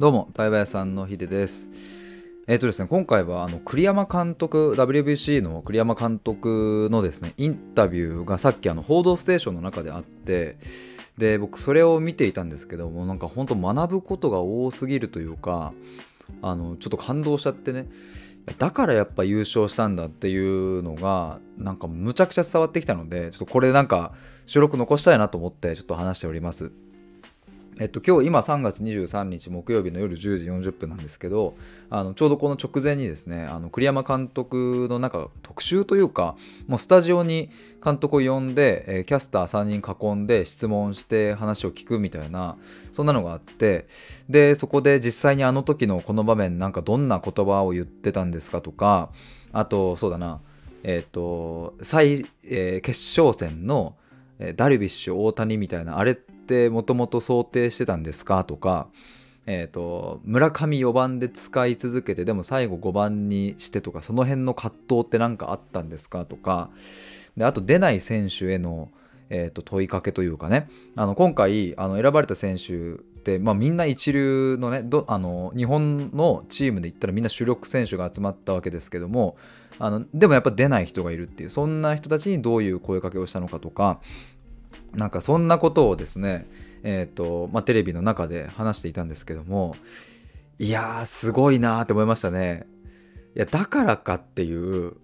どうも、対話屋さんのヒデです。えっ、ー、とですね、今回はあの栗山監督、WBC の栗山監督のですね、インタビューがさっきあの報道ステーションの中であって、で、僕それを見ていたんですけども、なんか本当学ぶことが多すぎるというか、あの、ちょっと感動しちゃってね、だからやっぱ優勝したんだっていうのが、なんかむちゃくちゃ伝わってきたので、ちょっとこれなんか収録残したいなと思ってちょっと話しております。えっと、今日今3月23日木曜日の夜10時40分なんですけどあのちょうどこの直前にですねあの栗山監督のなんか特集というかもうスタジオに監督を呼んで、えー、キャスター3人囲んで質問して話を聞くみたいなそんなのがあってでそこで実際にあの時のこの場面なんかどんな言葉を言ってたんですかとかあとそうだなえっ、ー、と最、えー、決勝戦のダルビッシュ大谷みたいなあれってもともと想定してたんですか？とか、えーと、村上4番で使い続けてでも最後5番にしてとかその辺の葛藤って何かあったんですか？とかであと出ない選手への、えーと、問いかけというかね。あの今回あの選ばれた選手って、まあ、みんな一流のねどあの日本のチームで言ったらみんな主力選手が集まったわけですけどもあのでもやっぱ出ない人がいるっていうそんな人たちにどういう声かけをしたのかとかなんかそんなことをですね、えーとまあ、テレビの中で話していたんですけどもいやーすごいなーって思いましたね。いやだからかっていう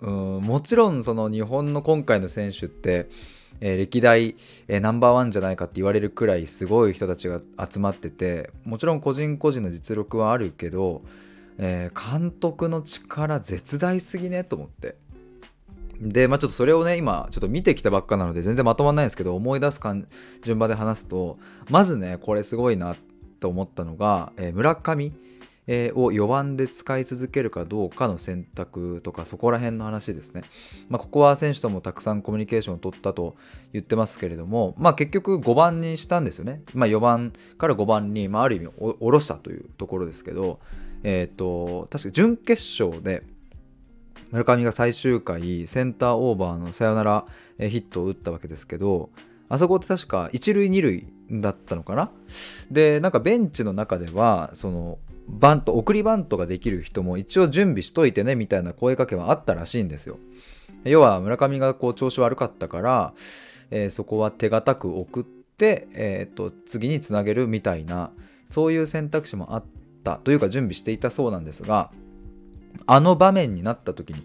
うんもちろんその日本の今回の選手って、えー、歴代、えー、ナンバーワンじゃないかって言われるくらいすごい人たちが集まっててもちろん個人個人の実力はあるけど、えー、監督の力絶大すぎねと思って。で、まあちょっとそれをね、今、ちょっと見てきたばっかなので、全然まとまんないんですけど、思い出す順番で話すと、まずね、これすごいなと思ったのが、えー、村上、え、を4番で使い続けるかどうかの選択とか、そこら辺の話ですね。まあ、ここは選手ともたくさんコミュニケーションを取ったと言ってますけれども、まあ、結局5番にしたんですよね。まあ、4番から5番に、まあ、ある意味下ろしたというところですけど、えっ、ー、と、確か準決勝で、村上が最終回センターオーバーのサヨナラヒットを打ったわけですけどあそこって確か1塁2塁だったのかな？でなんかベンチの中ではそのバント送りバントができる人も一応準備しといてねみたいな声かけはあったらしいんですよ。要は村上がこう調子悪かったから、えー、そこは手堅く送って、えーと次につなげるみたいなそういう選択肢もあったというか準備していたそうなんですがあの場面になった時に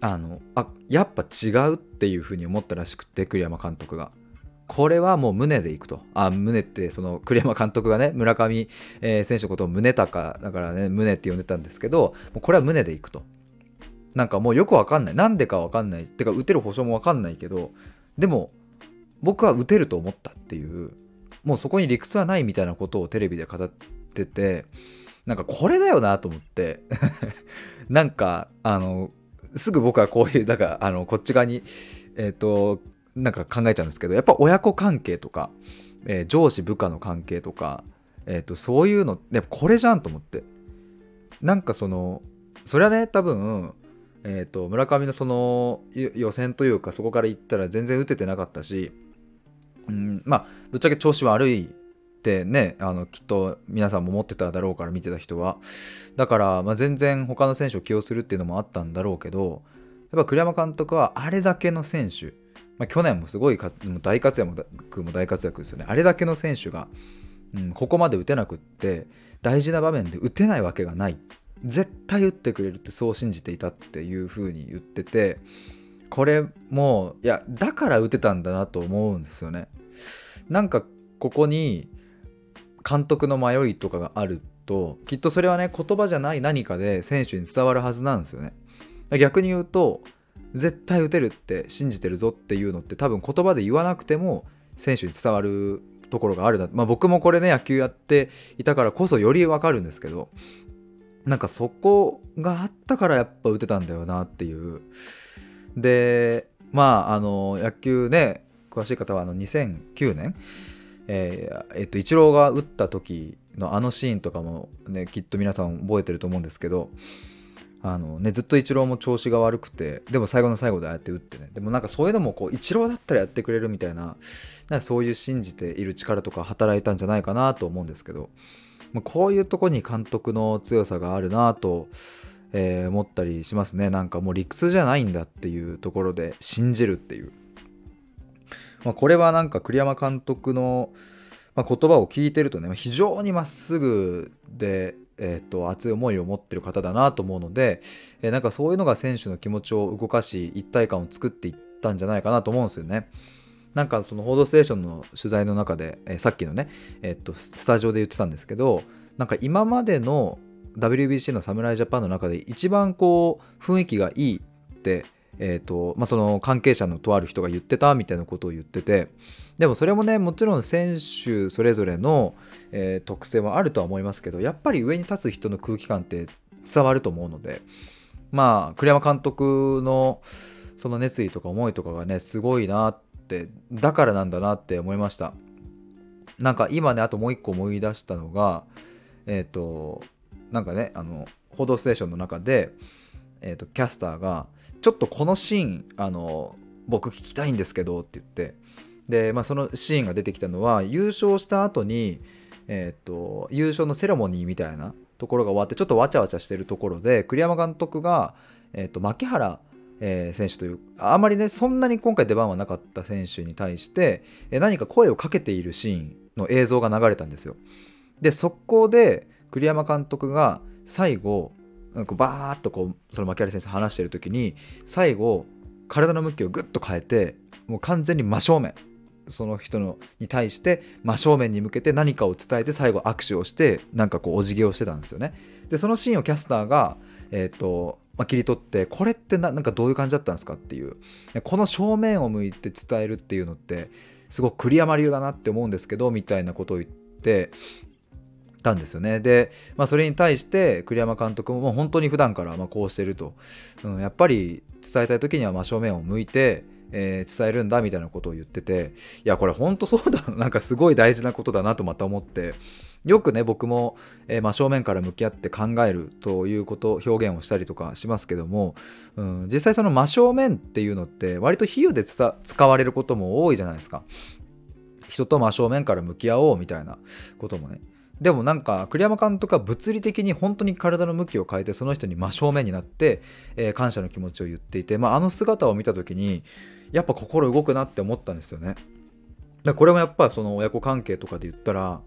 あのあやっぱ違うっていうふうに思ったらしくて栗山監督が。これはもう胸でいくと。あ胸ってその栗山監督がね村上、えー、選手のことを宗高だからね胸って呼んでたんですけどもうこれは胸でいくと。なんかもうよくわかんない。なんでかわかんない。ってか打てる保証もわかんないけどでも僕は打てると思ったっていうもうそこに理屈はないみたいなことをテレビで語っててなんかこれだよなと思って。なんかあのすぐ僕はこういうだからあのこっち側にえっ、ー、となんか考えちゃうんですけどやっぱ親子関係とか、えー、上司部下の関係とか、えーと、そういうのやっぱこれじゃんと思って。なんかそのそれはね多分えーと村上のその予選というかそこから言ったら全然打ててなかったし、うん、まあぶっちゃけ調子悪いってねあのきっと皆さんも持ってただろうから見てた人は。だから、まあ、全然他の選手を起用するっていうのもあったんだろうけどやっぱ栗山監督はあれだけの選手、まあ、去年もすごい大活躍も大活躍ですよね。あれだけの選手が、うん、ここまで打てなくって大事な場面で打てないわけがない。絶対打ってくれるってそう信じていたっていう風に言っててこれもういやだから打てたんだなと思うんですよね。なんかここに監督の迷いとかがあるときっとそれはね言葉じゃない何かで選手に伝わるはずなんですよね。逆に言うと絶対打てるって信じてるぞっていうのって多分言葉で言わなくても選手に伝わるところがあるな、まあ、僕もこれね野球やっていたからこそよりわかるんですけどなんかそこがあったからやっぱ打てたんだよなっていう。でまああの野球ね詳しい方はあの2009年えー、えっと、イチローが打った時のあのシーンとかもね、きっと皆さん覚えてると思うんですけど、あのね、ずっとイチローも調子が悪くて、でも最後の最後でああやって打ってね、でもなんかそういうのもこう、イチローだったらやってくれるみたいな、なんかそういう信じている力とか働いたんじゃないかなと思うんですけど、まあ、こういうとこに監督の強さがあるなと、えー、思ったりしますね。なんかもう理屈じゃないんだっていうところで信じるっていう、まあ、これはなんか栗山監督の、まあ、言葉を聞いてるとね非常にまっすぐで、えーと、熱い思いを持ってる方だなと思うので、えー、なんかそういうのが選手の気持ちを動かし一体感を作っていったんじゃないかなと思うんですよね。なんかその「報道ステーション」の取材の中で、えー、さっきのね、えー、っとスタジオで言ってたんですけどなんか今までの WBC の侍ジャパンの中で一番こう雰囲気がいいって、えーとまあ、その関係者のとある人が言ってたみたいなことを言っててでもそれもねもちろん選手それぞれの、えー、特性はあるとは思いますけどやっぱり上に立つ人の空気感って伝わると思うのでまあ栗山監督のその熱意とか思いとかがねすごいなってだからなんだなって思いました。なんか今ねあともう一個思い出したのがえっ、ー、となんかねあの「報道ステーション」の中で、えーと、キャスターが「ちょっとこのシーンあの僕聞きたいんですけど」って言ってで、まあ、そのシーンが出てきたのは優勝した後にえーと、優勝のセレモニーみたいなところが終わってちょっとわちゃわちゃしてるところで栗山監督が、えーと、牧原、えー、選手というあまりねそんなに今回出番はなかった選手に対して、えー、何か声をかけているシーンの映像が流れたんですよ。で速攻で栗山監督が最後なんかバーッとこうその牧原先生話してる時に最後体の向きをグッと変えてもう完全に真正面その人のに対して真正面に向けて何かを伝えて最後握手をしてなんかこうお辞儀をしてたんですよね。でそのシーンをキャスターが、えーとまあ、切り取ってこれってなんかどういう感じだったんですかっていうこの正面を向いて伝えるっていうのってすごく栗山流だなって思うんですけどみたいなことを言ってたんですよね。で、まあ、それに対して栗山監督ももう本当に普段からまこうしてると、うん、やっぱり伝えたい時には真正面を向いて、えー、伝えるんだみたいなことを言ってていやこれ本当そうだ なんかすごい大事なことだなとまた思ってよくね僕も、えー、真正面から向き合って考えるということ表現をしたりとかしますけども、うん、実際その真正面っていうのって割と比喩で使われることも多いじゃないですか。人と真正面から向き合おうみたいなこともねでもなんか栗山監督は物理的に本当に体の向きを変えてその人に真正面になって、えー、感謝の気持ちを言っていて、まあ、あの姿を見た時にやっぱ心動くなって思ったんですよね。だこれもやっぱその親子関係とかで言ったら、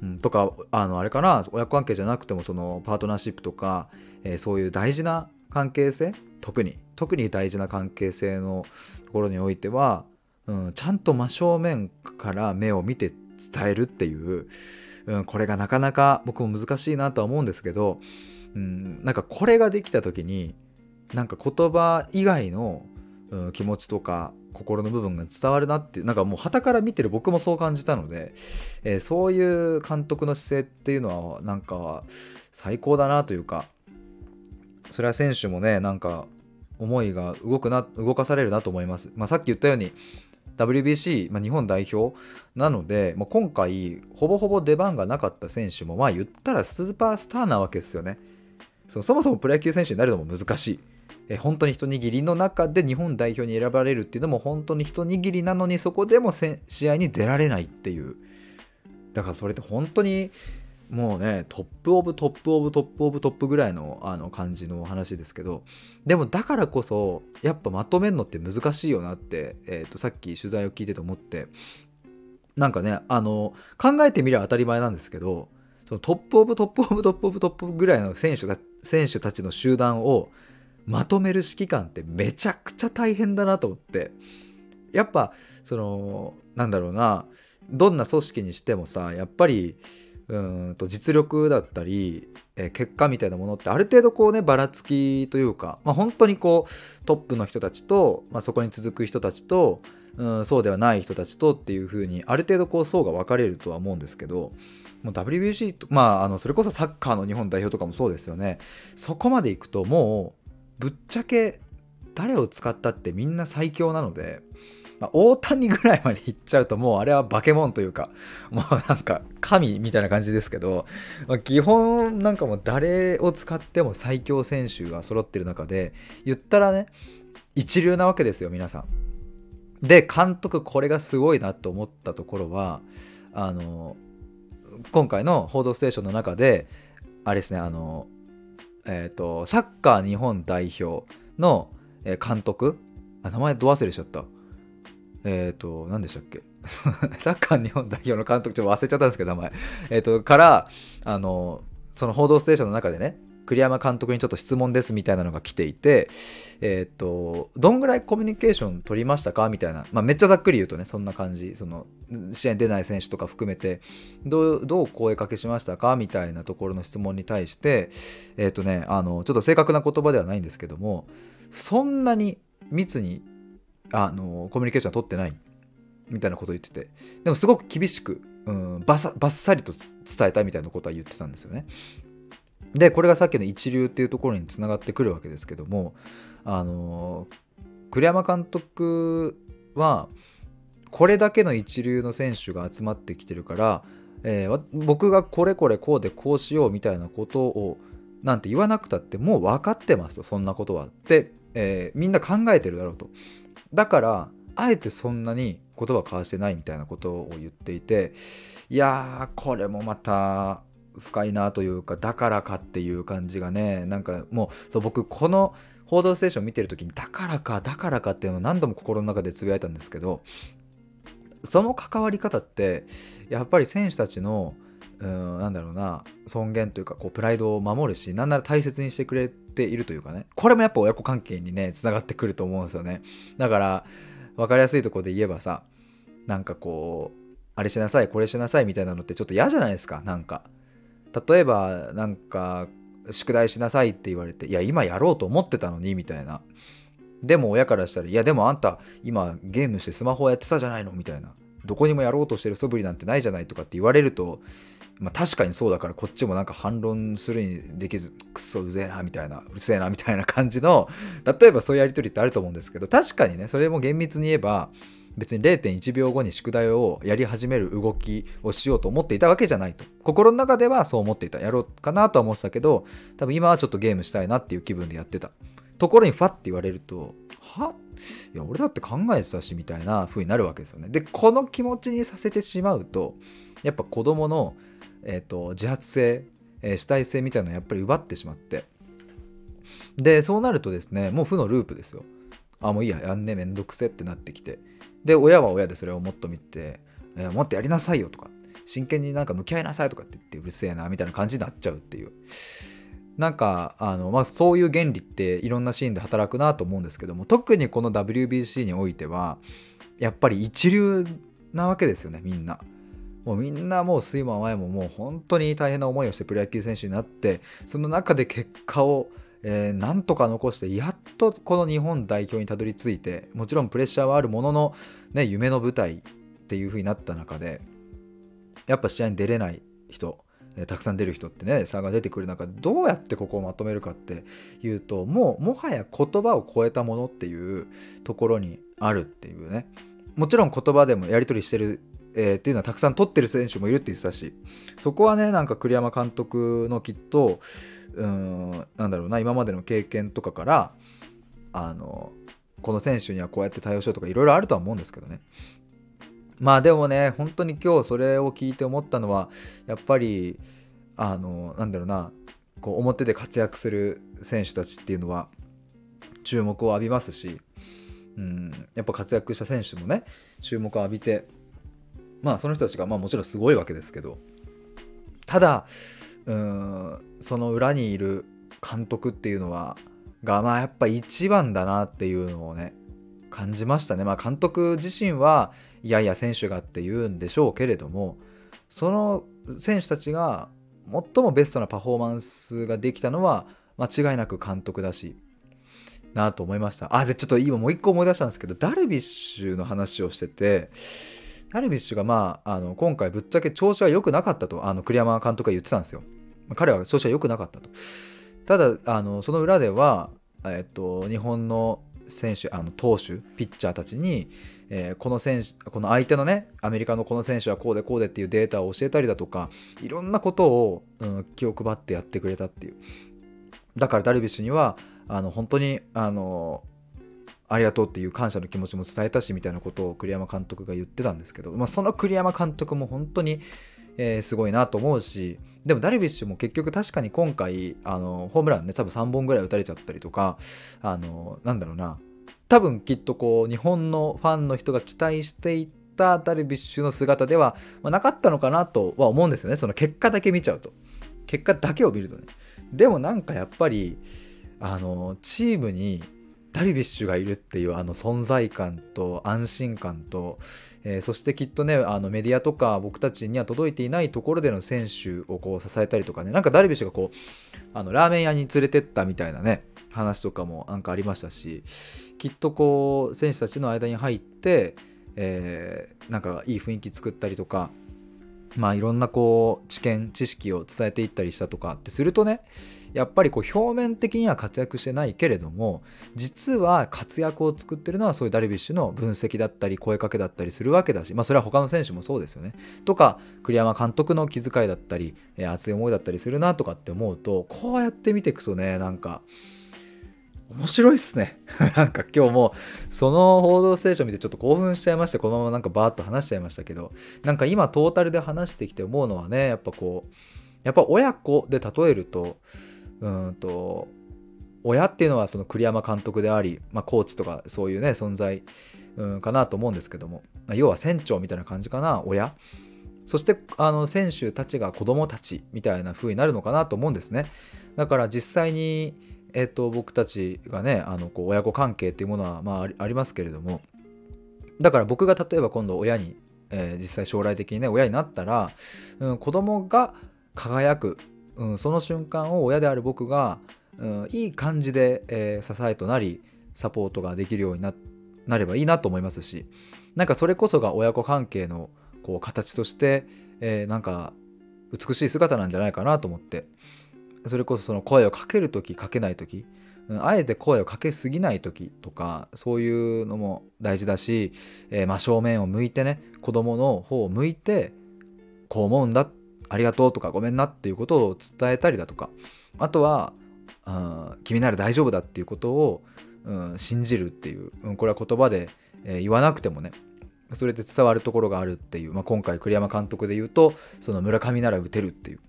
うん、とかあのあれかな親子関係じゃなくてもそのパートナーシップとか、えー、そういう大事な関係性特に特に大事な関係性のところにおいては、うん、ちゃんと真正面から目を見て伝えるっていううん、これがなかなか僕も難しいなとは思うんですけど、うん、なんかこれができた時になんか言葉以外の、うん、気持ちとか心の部分が伝わるなってなんかもう旗から見てる僕もそう感じたので、えー、そういう監督の姿勢っていうのはなんか最高だなというかそれは選手もねなんか思いが動くな動かされるなと思います、まあ、さっき言ったように WBC、まあ、日本代表なので、まあ、今回ほぼほぼ出番がなかった選手もまあ言ったらスーパースターなわけですよね。そそもそもプロ野球選手になるのも難しい。え本当に一握りの中で日本代表に選ばれるっていうのも本当に一握りなのにそこでも試合に出られないっていう。だからそれって本当にもうね top of top of top of top ぐらいのあの感じの話ですけどでもだからこそやっぱまとめるのって難しいよなって、えー、とさっき取材を聞いてて思ってなんかねあの考えてみれば当たり前なんですけどその top of top of top of top ぐらいの選手選手たちの集団をまとめる指揮官ってめちゃくちゃ大変だなと思ってやっぱそのなんだろうなどんな組織にしてもさやっぱりうんと実力だったり、え、結果みたいなものってある程度こうねばらつきというか、まあ、本当にこうトップの人たちと、まあ、そこに続く人たちと、うん、そうではない人たちとっていう風にある程度こう層が分かれるとは思うんですけど WBC とまああのそれこそサッカーの日本代表とかもそうですよね。そこまでいくともうぶっちゃけ誰を使ったってみんな最強なのでまあ、大谷ぐらいまで行っちゃうともうあれは化け物というかもうなんか神みたいな感じですけど、まあ、基本なんかもう誰を使っても最強選手が揃ってる中で言ったらね一流なわけですよ皆さん。で監督これがすごいなと思ったところはあの今回の「報道ステーション」の中であれですねあのえっ、ー、とサッカー日本代表の監督あ名前ど忘れしちゃったえっ、ー、と何でしたっけ？サッカー日本代表の監督ちょっと忘れちゃったんですけど名前。えっ、ー、とからあのその「報道ステーション」の中でね栗山監督にちょっと質問ですみたいなのが来ていて、えっ、ー、と、どんぐらいコミュニケーション取りましたか？みたいな、まあ、めっちゃざっくり言うとね、そんな感じ、その、試合に出ない選手とか含めて、どう、どう声かけしましたか？みたいなところの質問に対して、えっ、ー、とね、あの、ちょっと正確な言葉ではないんですけども、そんなに密に、あの、コミュニケーション取ってないみたいなことを言ってて、でもすごく厳しく、うん、バッサリと伝えたいみたいなことは言ってたんですよね。でこれがさっきの一流っていうところにつながってくるわけですけどもあの栗山監督はこれだけの一流の選手が集まってきてるから、えー、僕がこれこれこうでこうしようみたいなことをなんて言わなくたってもう分かってますと。そんなことは。って、えー、みんな考えてるだろうと。だからあえてそんなに言葉交わしてないみたいなことを言っていていやーこれもまた深いなというかだからかっていう感じがねなんかもうそう僕この「報道ステーション」見てる時にだからかだからかっていうのを何度も心の中でつぶやいたんですけどその関わり方ってやっぱり選手たちのうんなんだろうな尊厳というかこうプライドを守るしなんなら大切にしてくれているというかね。これもやっぱ親子関係にねつながってくると思うんですよね。だから分かりやすいとこで言えばさなんかこうあれしなさいこれしなさいみたいなのってちょっと嫌じゃないですかなんか。例えばなんか宿題しなさいって言われていや今やろうと思ってたのにみたいな。でも親からしたらいやでもあんた今ゲームしてスマホやってたじゃないのみたいな。どこにもやろうとしてる素振りなんてないじゃないとかって言われるとまあ、確かにそうだからこっちもなんか反論するにできずくっそうぜえなみたいなうるせえなみたいな感じの 例えばそういうやり取りってあると思うんですけど確かにねそれも厳密に言えば別に0.1秒後に宿題をやり始める動きをしようと思っていたわけじゃないと。心の中ではそう思っていたやろうかなとは思ってたけど多分今はちょっとゲームしたいなっていう気分でやってた。ところにファッて言われるとは？いや俺だって考えてたしみたいな風になるわけですよね。でこの気持ちにさせてしまうとやっぱ子供の、えーと、自発性、えー、主体性みたいなのをやっぱり奪ってしまって。でそうなるとですねもう負のループですよ。あもういいややんねめんどくせってなってきて。で親は親でそれをもっと見て、えー、もっとやりなさいよとか。真剣になんか向き合いなさいとかって言ってうるせえなみたいな感じになっちゃうっていう。なんかあの、まあ、そういう原理っていろんなシーンで働くなと思うんですけども特にこの WBC においてはやっぱり一流なわけですよねみんな。もうみんなもう睡魔前ももう本当に大変な思いをしてプロ野球選手になってその中で結果をえ、なんとか残してやっとこの日本代表にたどり着いてもちろんプレッシャーはあるものの、ね、夢の舞台っていう風になった中でやっぱ試合に出れない人、え、たくさん出る人ってね差が出てくる中どうやってここをまとめるかっていうともうもはや言葉を超えたものっていうところにあるっていうね。もちろん言葉でもやり取りしてるえー、っていうのはたくさん取ってる選手もいるって言ってたしそこはねなんか栗山監督のきっとうんなんだろうな今までの経験とかからあのこの選手にはこうやって対応しようとかいろいろあるとは思うんですけどね。まあでもね本当に今日それを聞いて思ったのはやっぱりあのなんだろうなこう表で活躍する選手たちっていうのは注目を浴びますし、うん、やっぱ活躍した選手もね注目を浴びてまあその人たちがまあもちろんすごいわけですけどただうんその裏にいる監督っていうのはがまあやっぱ一番だなっていうのをね感じましたね。まあ監督自身はいやいや選手がって言うんでしょうけれどもその選手たちが最もベストなパフォーマンスができたのは間違いなく監督だしなと思いました。あでちょっと今もう一個思い出したんですけどダルビッシュの話をしててダルビッシュがまああの今回ぶっちゃけ調子は良くなかったとあの栗山監督が言ってたんですよ。彼は調子は良くなかったと。ただあのその裏では、えっと、日本の選手あの投手ピッチャーたちに、えー、この選手この相手のねアメリカのこの選手はこうでこうでっていうデータを教えたりだとかいろんなことを、うん、気を配ってやってくれたっていうだからダルビッシュにはあの本当にあのありがとうっていう感謝の気持ちも伝えたしみたいなことを栗山監督が言ってたんですけど、まあ、その栗山監督も本当にえー、すごいなと思うしでもダルビッシュも結局確かに今回あのホームランね多分3本ぐらい打たれちゃったりとかあのなんだろうな多分きっとこう日本のファンの人が期待していたダルビッシュの姿では、ま、なかったのかなとは思うんですよね。その結果だけ見ちゃうと。結果だけを見るとね。でもなんかやっぱりあのチームにダルビッシュがいるっていうあの存在感と安心感と、えー、そしてきっとねあのメディアとか僕たちには届いていないところでの選手をこう支えたりとかねなんかダルビッシュがこうあのラーメン屋に連れてったみたいなね話とかもなんかありましたしきっとこう選手たちの間に入って、えー、なんかいい雰囲気作ったりとかまあいろんなこう知見知識を伝えていったりしたとかってするとねやっぱりこう表面的には活躍してないけれども実は活躍を作ってるのはそういうダルビッシュの分析だったり声かけだったりするわけだしまあそれは他の選手もそうですよねとか栗山監督の気遣いだったり、え、熱い思いだったりするなとかって思うとこうやって見ていくとねなんか面白いっすね。なんか今日もその報道ステーション見てちょっと興奮しちゃいまして、このままなんかバーッと話しちゃいましたけど、なんか今トータルで話してきて思うのはね、やっぱこう、やっぱ親子で例えると、うんと、親っていうのはその栗山監督であり、まあ、コーチとかそういうね、存在、うん、かなと思うんですけども、まあ、要は船長みたいな感じかな、親。そしてあの選手たちが子供たちみたいな風になるのかなと思うんですね。だから実際にえーと、僕たちがねあのこう親子関係っていうものは、まあ、ありますけれどもだから僕が例えば今度親に、えー、実際将来的にね親になったら、うん、子供が輝く、うん、その瞬間を親である僕が、うん、いい感じで、えー、支えとなりサポートができるようになればいいなと思いますしなんかそれこそが親子関係のこう形として、えー、なんか美しい姿なんじゃないかなと思ってそれこそその声をかける時かけない時あえて声をかけすぎない時とかそういうのも大事だし、えー、真正面を向いてね子供の方を向いてこう思うんだっありがとうとかごめんなっていうことを伝えたりだとか。あとは、うん、君なら大丈夫だっていうことを、うん、信じるっていう、うん、これは言葉で、えー、言わなくてもねそれで伝わるところがあるっていう、まあ、今回栗山監督で言うとその村上なら打てるっていう。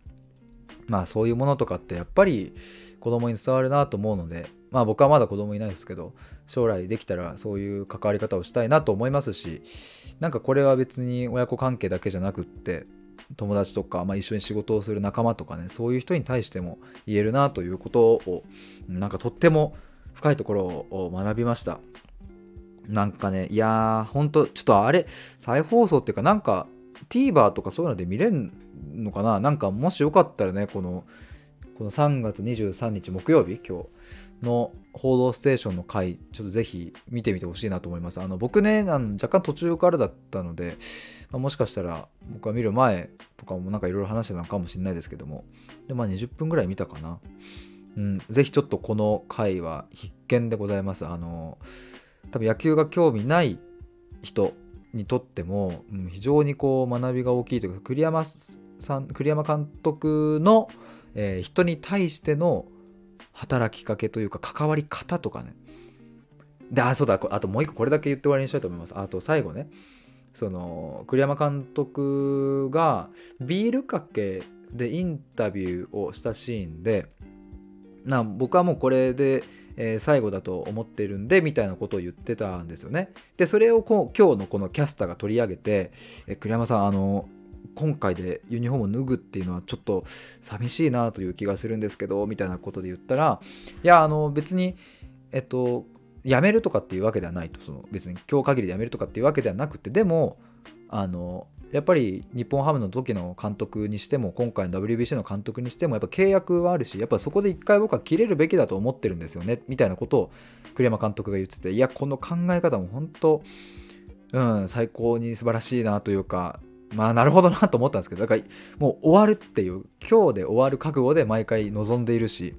まあそういうものとかってやっぱり子供に伝わるなと思うのでまあ僕はまだ子供いないですけど将来できたらそういう関わり方をしたいなと思いますしなんかこれは別に親子関係だけじゃなくって友達とか、まあ、一緒に仕事をする仲間とかねそういう人に対しても言えるなということをなんかとっても深いところを学びました。なんかねいやーほんとちょっとあれ再放送っていうかなんか TVer とかそういうので見れんのかな？なんかもしよかったらねこのこの3月23日木曜日今日の「報道ステーション」の回ちょっとぜひ見てみてほしいなと思います。あの僕ねあの若干途中からだったので、まあ、もしかしたら僕が見る前とかもなんかいろいろ話してたのかもしれないですけどもでまあ20分ぐらい見たかな。うんぜひちょっとこの回は必見でございます。あの多分野球が興味ない人にとっても、うん、非常にこう学びが大きいというか栗山さん栗山監督の、えー、人に対しての働きかけというか関わり方とかね。であそうだあともう一個これだけ言って終わりにしたいと思います。あと最後ね。その栗山監督がビールかけでインタビューをしたシーンでな僕はもうこれでえー、最後だと思ってるんでみたいなことを言ってたんですよね。でそれをこう今日のこのキャスターが取り上げて「え栗山さんあの今回でユニフォームを脱ぐっていうのはちょっと寂しいなという気がするんですけどみたいなことで言ったらいやあの別にえっと辞めるとかっていうわけではないとその別に今日限りで辞めるとかっていうわけではなくてでもあのやっぱり日本ハムの時の監督にしても今回の WBC の監督にしてもやっぱ契約はあるしやっぱそこで一回僕は切れるべきだと思ってるんですよねみたいなことを栗山監督が言ってていやこの考え方も本当うん最高に素晴らしいなというかまあなるほどなと思ったんですけどだからもう終わるっていう今日で終わる覚悟で毎回臨んでいるし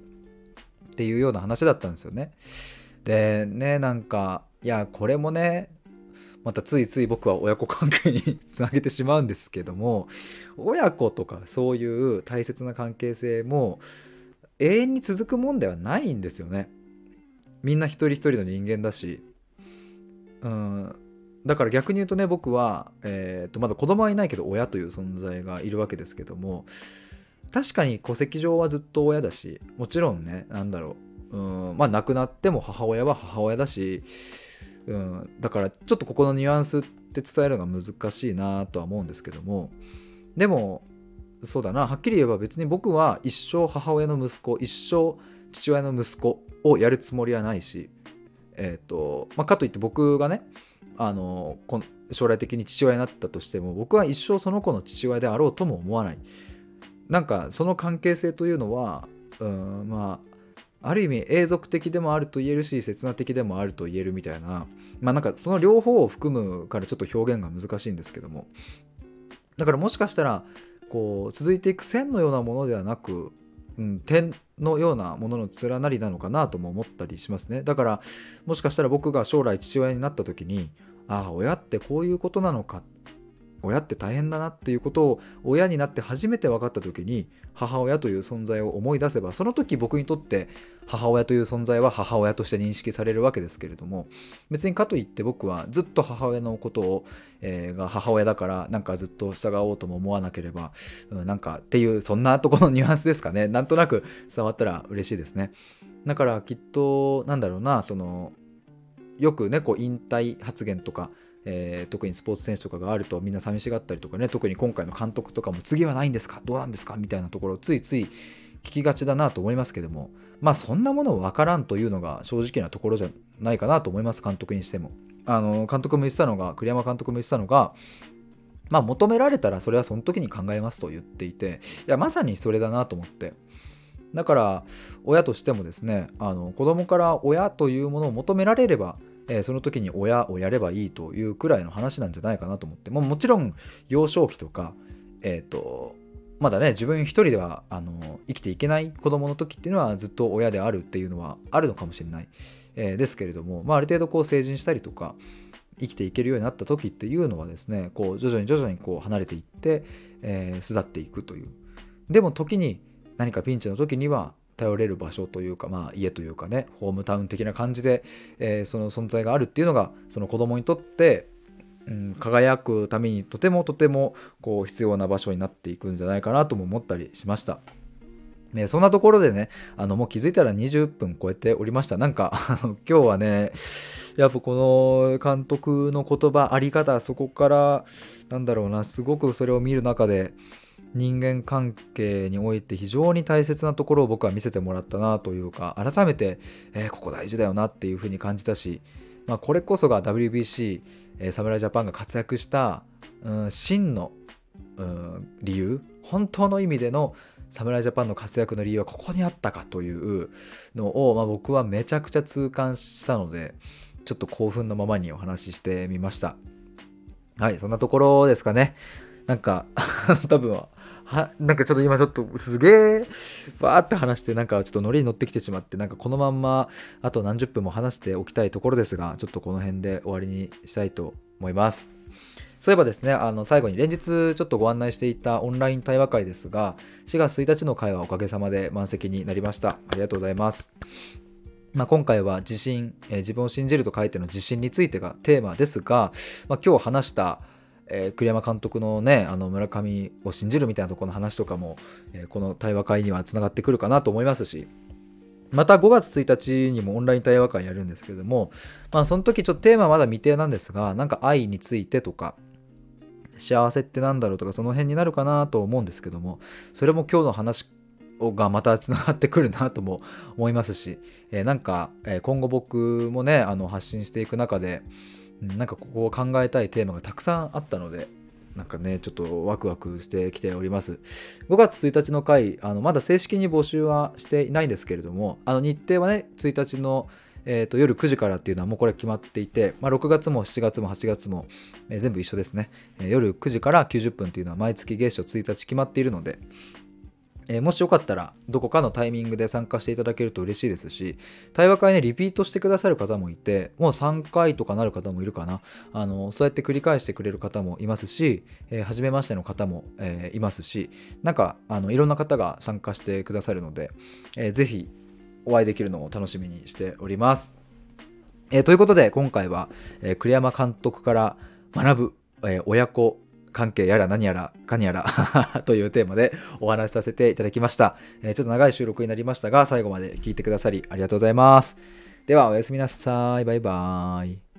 っていうような話だったんですよね。でねなんかいやこれもねまたついつい僕は親子関係につなげてしまうんですけども親子とかそういう大切な関係性も永遠に続くもんではないんですよね。みんな一人一人の人間だし、うん、だから逆に言うとね僕は、えー、とまだ子供はいないけど親という存在がいるわけですけども確かに戸籍上はずっと親だしもちろんね何だろううんまあ亡くなっても母親は母親だし、うん、だからちょっとここのニュアンスって伝えるのが難しいなとは思うんですけどもでもそうだなはっきり言えば別に僕は一生母親の息子一生父親の息子をやるつもりはないしえっ、ー、と、まあ、かといって僕がねあの将来的に父親になったとしても僕は一生その子の父親であろうとも思わない。なんかその関係性というのはうんまあある意味永続的でもあると言えるし刹那的でもあると言えるみたいなまあなんかその両方を含むからちょっと表現が難しいんですけども。だからもしかしたらこう続いていく線のようなものではなく、うん、点のようなものの連なりなのかなとも思ったりしますね。だからもしかしたら僕が将来父親になった時にああ親ってこういうことなのか親って大変だなっていうことを親になって初めて分かった時に母親という存在を思い出せばその時僕にとって母親という存在は母親として認識されるわけですけれども別にかといって僕はずっと母親のことを、えー、が母親だからなんかずっと従おうとも思わなければ、うん、なんかっていうそんなとこのニュアンスですかね。なんとなく伝わったら嬉しいですね。だからきっとなんだろうなそのよくねこう引退発言とかえー、特にスポーツ選手とかがあるとみんな寂しがったりとかね特に今回の監督とかも次はないんですか？どうなんですか？みたいなところをついつい聞きがちだなと思いますけどもまあそんなもの分からんというのが正直なところじゃないかなと思います監督にしても。あの監督も言ってたのが栗山監督も言ってたのがまあ求められたらそれはその時に考えますと言っていていやまさにそれだなと思って。だから親としてもですねあの子供から親というものを求められればえー、その時に親をやればいいというくらいの話なんじゃないかなと思って。ももちろん幼少期とか、えっ、ー、とまだね自分一人ではあの生きていけない子供の時っていうのはずっと親であるっていうのはあるのかもしれない、えー、ですけれども、まあ、ある程度こう成人したりとか生きていけるようになった時っていうのはですねこう徐々に徐々にこう離れていって、えー、巣立っていくという。でも時に何かピンチの時には頼れる場所というか、まあ、家というかねホームタウン的な感じで、えー、その存在があるっていうのがその子供にとって、うん、輝くためにとてもとてもこう必要な場所になっていくんじゃないかなとも思ったりしました。ね、そんなところでね、あの、もう気づいたら20分超えておりました。なんか、今日はね、やっぱこの監督の言葉、あり方、そこから、なんだろうな、すごくそれを見る中で、人間関係において非常に大切なところを僕は見せてもらったなというか改めて、えー、ここ大事だよなっていうふうに感じたし、まあ、これこそが WBC、侍ジャパンが活躍した、うん、真の、うん、理由本当の意味での侍ジャパンの活躍の理由はここにあったかというのを、まあ、僕はめちゃくちゃ痛感したのでちょっと興奮のままにお話ししてみました。はい、そんなところですかね。なんか 多分はなんかちょっと今ちょっとすげえバーって話してなんかちょっとノリに乗ってきてしまってなんかこのまんまあと何十分も話しておきたいところですがちょっとこの辺で終わりにしたいと思います。そういえばですねあの最後に連日ちょっとご案内していたオンライン対話会ですが4月1日の会はおかげさまで満席になりました。ありがとうございます。まあ、今回は自信、えー、自分を信じると書いての自信についてがテーマですが、まあ、今日話したえー、栗山監督のねあの村上を信じるみたいなところの話とかも、えー、この対話会にはつながってくるかなと思いますしまた5月1日にもオンライン対話会やるんですけどもまあその時ちょっとテーマはまだ未定なんですがなんか愛についてとか幸せって何だろうとかその辺になるかなと思うんですけどもそれも今日の話がまたつながってくるなとも思いますし、えー、なんか、え、今後僕もねあの発信していく中でなんかここを考えたいテーマがたくさんあったので、なんかね、ちょっとワクワクしてきております。5月1日の回、あのまだ正式に募集はしていないんですけれども、あの日程はね、1日の、えー、と夜9時からっていうのはもうこれ決まっていて、まあ、6月も7月も8月も、えー、全部一緒ですね、えー、夜9時から90分っていうのは毎月月初1日決まっているので、え、もしよかったらどこかのタイミングで参加していただけると嬉しいですし対話会ねリピートしてくださる方もいてもう3回とかなる方もいるかな。あのそうやって繰り返してくれる方もいますし、えー、初めましての方も、えー、いますしなんかあのいろんな方が参加してくださるので、えー、ぜひお会いできるのを楽しみにしております。えーということで今回は、え栗山監督から学ぶ、え親子関係やら何やらかにやら というテーマでお話しさせていただきました、えーちょっと長い収録になりましたが最後まで聞いてくださりありがとうございます。ではおやすみなさい。バイバーイ。